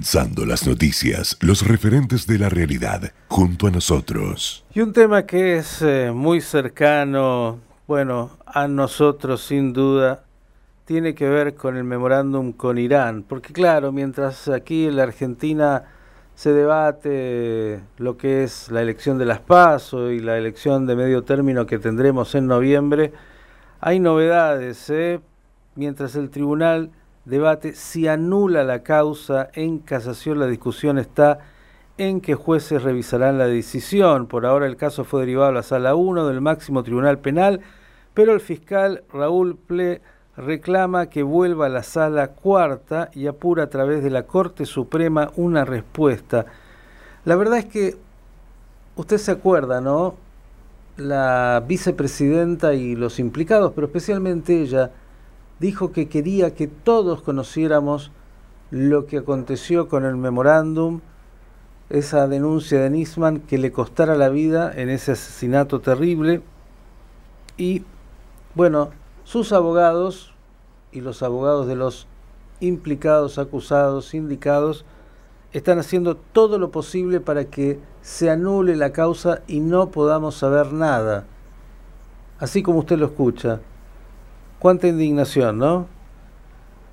Condensando las noticias, los referentes de la realidad, junto a nosotros. Y un tema que es eh, muy cercano, bueno, a nosotros sin duda, tiene que ver con el memorándum con Irán. Porque claro, mientras aquí en la Argentina se debate lo que es la elección de las PASO y la elección de medio término que tendremos en noviembre, hay novedades, ¿eh? mientras el tribunal debate si anula la causa en casación. La discusión está en que jueces revisarán la decisión. Por ahora el caso fue derivado a la sala 1 del máximo tribunal penal, pero el fiscal Raúl Ple reclama que vuelva a la sala cuarta y apura a través de la Corte Suprema una respuesta. La verdad es que usted se acuerda, ¿no? La vicepresidenta y los implicados, pero especialmente ella, dijo que quería que todos conociéramos lo que aconteció con el memorándum, esa denuncia de Nisman que le costara la vida en ese asesinato terrible. Y bueno, sus abogados y los abogados de los implicados, acusados, indicados, están haciendo todo lo posible para que se anule la causa y no podamos saber nada. Así como usted lo escucha. Cuánta indignación, ¿no?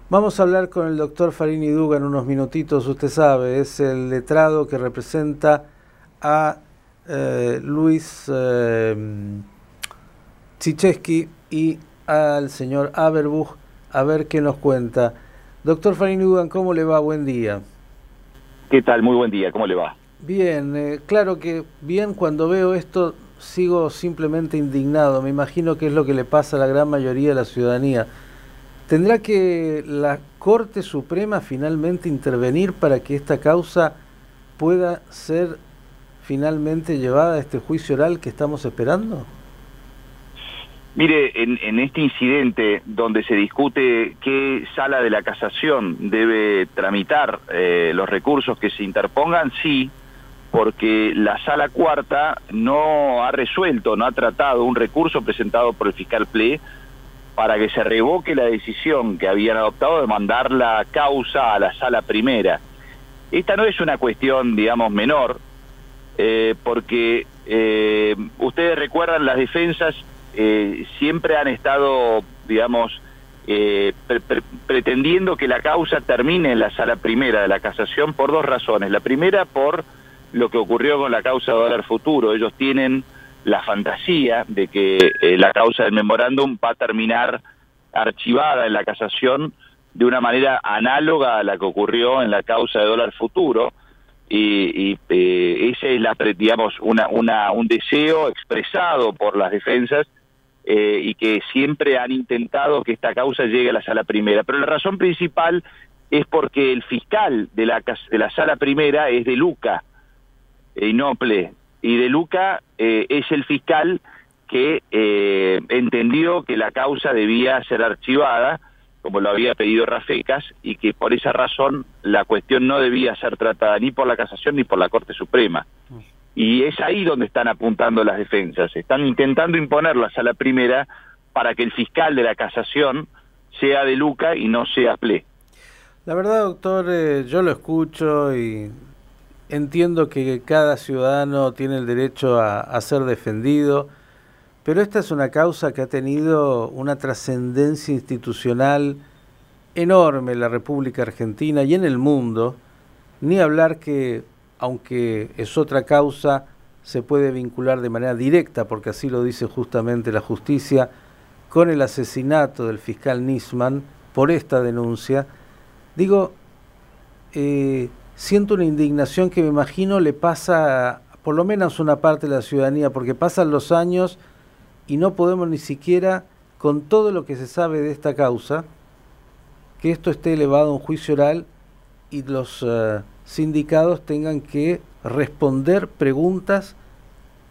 Vamos a hablar con el doctor Farini Duga en unos minutitos, usted sabe, es el letrado que representa a eh, Luis eh, y al señor Aberbuch, a ver qué nos cuenta. Doctor Farini Dugan, ¿cómo le va? Buen día. ¿Qué tal? Muy buen día, ¿cómo le va? Bien, eh, claro que bien cuando veo esto sigo simplemente indignado. Me imagino que es lo que le pasa a la gran mayoría de la ciudadanía. ¿Tendrá que la Corte Suprema finalmente intervenir para que esta causa pueda ser finalmente llevada a este juicio oral que estamos esperando? Mire, en, este incidente donde se discute qué sala de la casación debe tramitar eh, los recursos que se interpongan, sí, porque la sala cuarta no ha resuelto, no ha tratado un recurso presentado por el fiscal Ple para que se revoque la decisión que habían adoptado de mandar la causa a la sala primera. Esta no es una cuestión, digamos, menor, eh, porque eh, ustedes recuerdan las defensas eh, siempre han estado, digamos, pretendiendo que la causa termine en la sala primera de la casación por dos razones. La primera, por lo que ocurrió con la causa de dólar futuro. Ellos tienen la fantasía de que eh, la causa del memorándum va a terminar archivada en la casación de una manera análoga a la que ocurrió en la causa de dólar futuro y, y eh, ese es la digamos una, una, un deseo expresado por las defensas eh, y que siempre han intentado que esta causa llegue a la sala primera pero la razón principal es porque el fiscal de la de la sala primera es de Luca Inople y De Luca eh, es el fiscal que eh, entendió que la causa debía ser archivada, como lo había pedido Rafecas, y que por esa razón la cuestión no debía ser tratada ni por la Casación ni por la Corte Suprema. Y es ahí donde están apuntando las defensas. Están intentando imponerlas a la primera para que el fiscal de la Casación sea de Luca y no sea Ple. La verdad, doctor, eh, yo lo escucho y entiendo que cada ciudadano tiene el derecho a, ser defendido, pero esta es una causa que ha tenido una trascendencia institucional enorme en la República Argentina y en el mundo, ni hablar que, aunque es otra causa, se puede vincular de manera directa, porque así lo dice justamente la justicia, con el asesinato del fiscal Nisman por esta denuncia. Digo, eh, siento una indignación que me imagino le pasa por lo menos una parte de la ciudadanía, porque pasan los años y no podemos ni siquiera, con todo lo que se sabe de esta causa, que esto esté elevado a un juicio oral y los eh, sindicados tengan que responder preguntas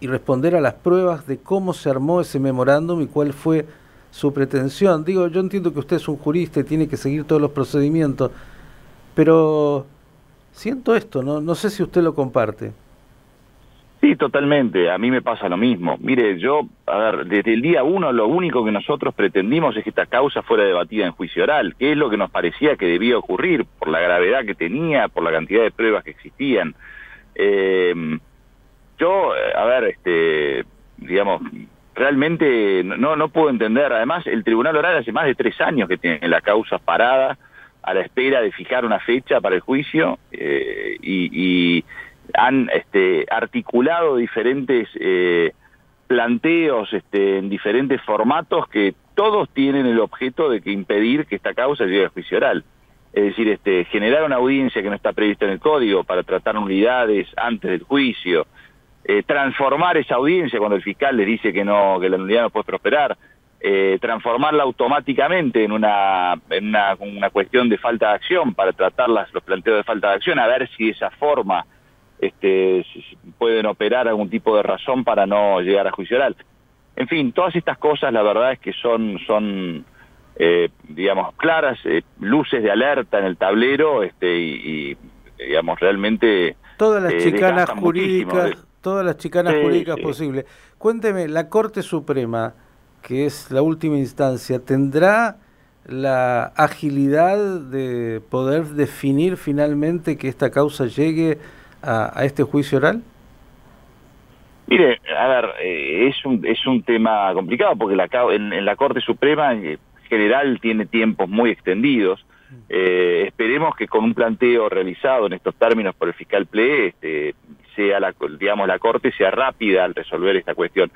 y responder a las pruebas de cómo se armó ese memorándum y cuál fue su pretensión. Digo, yo entiendo que usted es un jurista y tiene que seguir todos los procedimientos, pero siento esto, ¿no? No sé si usted lo comparte. Sí, totalmente. A mí me pasa lo mismo. Mire, yo, a ver, desde el día uno lo único que nosotros pretendimos es que esta causa fuera debatida en juicio oral, que es lo que nos parecía que debía ocurrir por la gravedad que tenía, por la cantidad de pruebas que existían. Eh, yo, a ver, este, digamos, realmente no, no puedo entender. Además, el Tribunal Oral hace más de tres años que tiene la causa parada a la espera de fijar una fecha para el juicio eh, y, han este, articulado diferentes eh, planteos este, en diferentes formatos que todos tienen el objeto de que impedir que esta causa llegue a juicio oral. Es decir, este, generar una audiencia que no está prevista en el código para tratar unidades antes del juicio, eh, transformar esa audiencia cuando el fiscal le dice que no que la nulidad no puede prosperar, eh, transformarla automáticamente en una, en una, una, cuestión de falta de acción para tratar las, los planteos de falta de acción, a ver si de esa forma este, pueden operar algún tipo de razón para no llegar a juicio oral. En fin, todas estas cosas la verdad es que son, son eh, digamos, claras, luces de alerta en el tablero este, y, digamos, realmente... Todas las chicanas jurídicas todas las chicanas jurídicas posibles. Cuénteme, la Corte Suprema, que es la última instancia, ¿tendrá la agilidad de poder definir finalmente que esta causa llegue a, este juicio oral? Mire, a ver, eh, es, un, es un tema complicado porque la, en, la Corte Suprema en general tiene tiempos muy extendidos. Eh, esperemos que con un planteo realizado en estos términos por el fiscal Ple, este, sea la, digamos, la Corte sea rápida al resolver esta cuestión.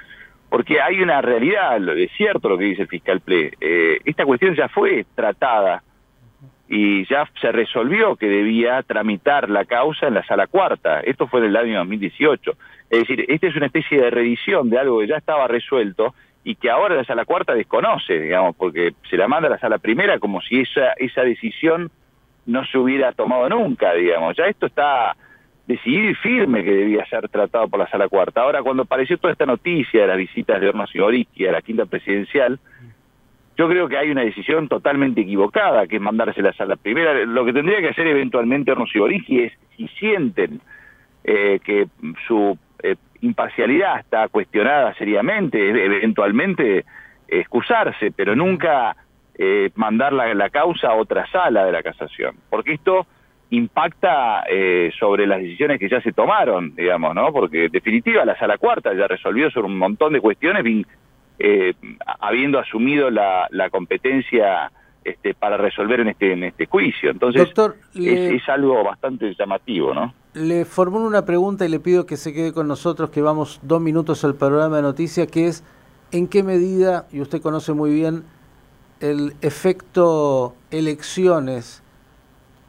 Porque hay una realidad, es cierto lo que dice el fiscal Ple, eh, esta cuestión ya fue tratada y ya se resolvió que debía tramitar la causa en la sala cuarta. Esto fue en el año 2018. Es decir, esta es una especie de revisión de algo que ya estaba resuelto y que ahora la sala cuarta desconoce, digamos, porque se la manda a la sala primera como si esa, esa decisión no se hubiera tomado nunca, digamos. Ya esto está decidido y firme que debía ser tratado por la sala cuarta. Ahora, cuando apareció toda esta noticia de las visitas de Hornos y a la quinta presidencial, yo creo que hay una decisión totalmente equivocada, que es mandarse la sala primera. Lo que tendría que hacer eventualmente Hornos y es, si sienten eh, que su eh, imparcialidad está cuestionada seriamente, eventualmente excusarse, pero nunca eh, mandar la, la causa a otra sala de la casación. Porque esto impacta eh, sobre las decisiones que ya se tomaron, digamos, ¿no? Porque en definitiva la sala cuarta ya resolvió sobre un montón de cuestiones, eh, habiendo asumido la, la competencia este, para resolver en este en este juicio. Entonces, es, algo bastante llamativo, ¿no? Le formulo una pregunta y le pido que se quede con nosotros, que vamos dos minutos al programa de noticias, que es en qué medida, y usted conoce muy bien, el efecto elecciones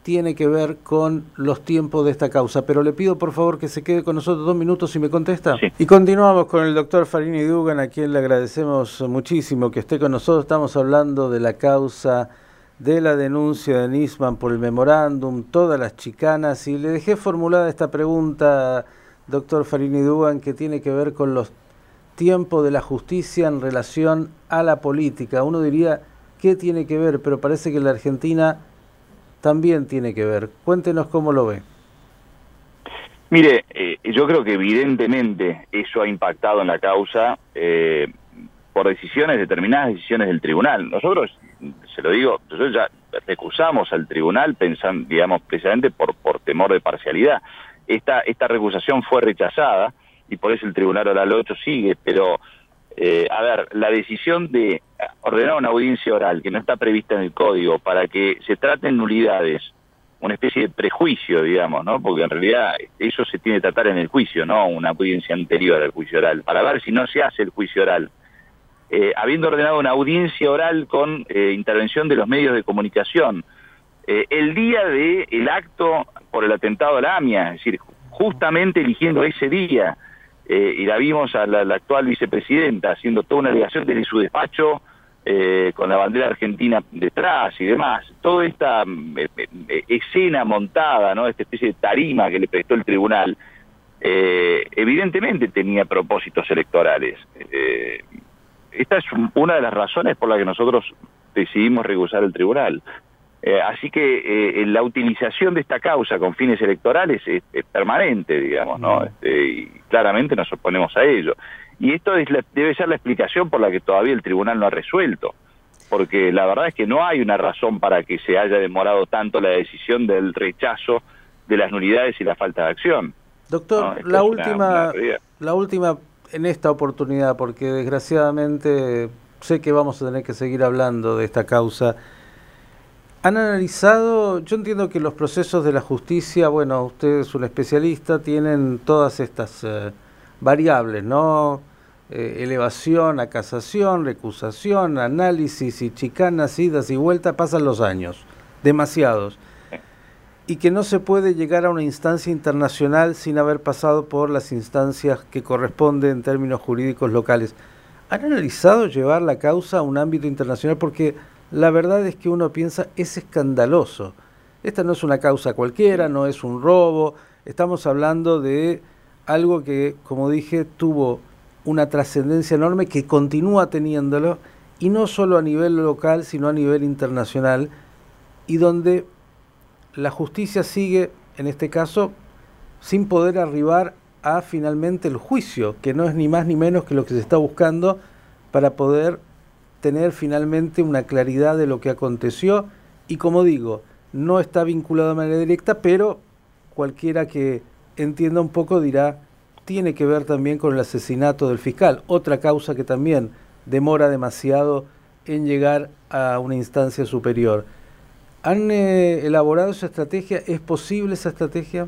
tiene que ver con los tiempos de esta causa. Pero le pido por favor que se quede con nosotros dos minutos y me contesta. Y continuamos con el doctor Farini Dugan, a quien le agradecemos muchísimo que esté con nosotros. Estamos hablando de la causa de la denuncia de Nisman por el memorándum, todas las chicanas, y le dejé formulada esta pregunta, doctor Farini Dugan, que tiene que ver con los tiempos de la justicia en relación a la política. Uno diría, ¿qué tiene que ver? Pero parece que la Argentina también tiene que ver. Cuéntenos cómo lo ve. Mire, eh, yo creo que evidentemente eso ha impactado en la causa eh, por decisiones, determinadas decisiones del tribunal. Nosotros, se lo digo, nosotros ya recusamos al tribunal pensando, digamos, precisamente por, por temor de parcialidad. Esta, esta recusación fue rechazada y por eso el tribunal oral 8 sigue, pero eh, a ver, la decisión de ordenar una audiencia oral que no está prevista en el código para que se traten nulidades, una especie de prejuicio, digamos, ¿no? Porque en realidad eso se tiene que tratar en el juicio, no una audiencia anterior al juicio oral, para ver si no se hace el juicio oral. Eh, habiendo ordenado una audiencia oral con eh, intervención de los medios de comunicación, el día del el acto por el atentado a la AMIA, es decir, justamente eligiendo ese día, eh, y la vimos a la, actual vicepresidenta haciendo toda una delegación desde su despacho eh, con la bandera argentina detrás y demás. Toda esta mm, eh, escena montada, ¿no? esta especie de tarima que le prestó el tribunal, evidentemente tenía propósitos electorales. esta es una de las razones por las que nosotros decidimos recusar el tribunal. Eh, así que eh, la utilización de esta causa con fines electorales es, permanente, digamos, ¿no? Este, y claramente nos oponemos a ello. Y esto debe ser la explicación por la que todavía el tribunal no ha resuelto, porque la verdad es que no hay una razón para que se haya demorado tanto la decisión del rechazo de las nulidades y la falta de acción. Doctor, la última, la última en esta oportunidad, porque desgraciadamente sé que vamos a tener que seguir hablando de esta causa han analizado, yo entiendo que los procesos de la justicia, bueno, usted es un especialista, tienen todas estas eh, variables, ¿no? Eh, elevación a casación, recusación, análisis y chicanas, idas y vueltas, pasan los años, demasiados. Y que no se puede llegar a una instancia internacional sin haber pasado por las instancias que corresponden en términos jurídicos locales. ¿Han analizado llevar la causa a un ámbito internacional? Porque la verdad es que uno piensa, es escandaloso. Esta no es una causa cualquiera, no es un robo, estamos hablando de algo que, como dije, tuvo una trascendencia enorme que continúa teniéndolo, y no solo a nivel local, sino a nivel internacional, y donde la justicia sigue, en este caso, sin poder arribar a finalmente el juicio, que no es ni más ni menos que lo que se está buscando para poder tener finalmente una claridad de lo que aconteció y como digo, no está vinculado de manera directa, pero cualquiera que entienda un poco dirá, tiene que ver también con el asesinato del fiscal, otra causa que también demora demasiado en llegar a una instancia superior. ¿Han eh, elaborado esa estrategia? ¿Es posible esa estrategia?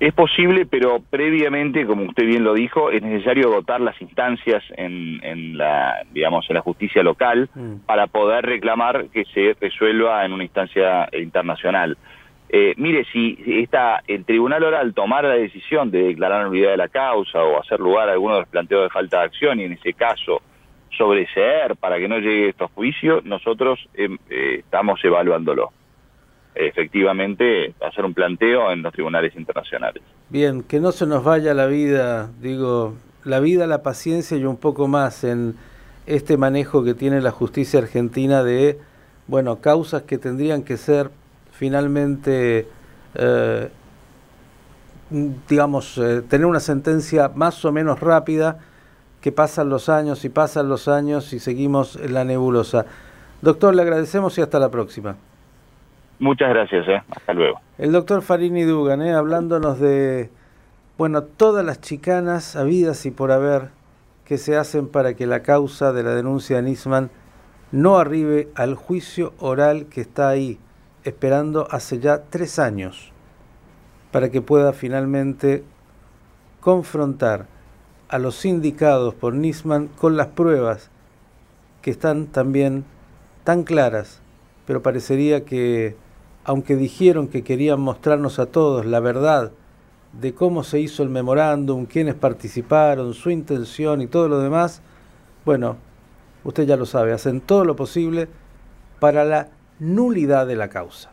Es posible, pero previamente, como usted bien lo dijo, es necesario dotar las instancias en, la, digamos, en la justicia local mm. para poder reclamar que se resuelva en una instancia internacional. Eh, mire, si está el tribunal oral tomara la decisión de declarar nulidad de la causa o hacer lugar a alguno de los planteos de falta de acción y en ese caso sobreseer para que no llegue a estos juicios, nosotros em, eh, estamos evaluándolo efectivamente hacer un planteo en los tribunales internacionales. Bien, que no se nos vaya la vida, digo, la vida, la paciencia y un poco más en este manejo que tiene la justicia argentina de, bueno, causas que tendrían que ser finalmente, eh, digamos, eh, tener una sentencia más o menos rápida, que pasan los años y pasan los años y seguimos en la nebulosa. Doctor, le agradecemos y hasta la próxima. Muchas gracias, ¿eh? hasta luego. El doctor Farini Dugan, ¿eh? hablándonos de, bueno, todas las chicanas habidas y por haber que se hacen para que la causa de la denuncia de Nisman no arribe al juicio oral que está ahí, esperando hace ya tres años, para que pueda finalmente confrontar a los indicados por Nisman con las pruebas que están también tan claras, pero parecería que aunque dijeron que querían mostrarnos a todos la verdad de cómo se hizo el memorándum, quiénes participaron, su intención y todo lo demás, bueno, usted ya lo sabe, hacen todo lo posible para la nulidad de la causa.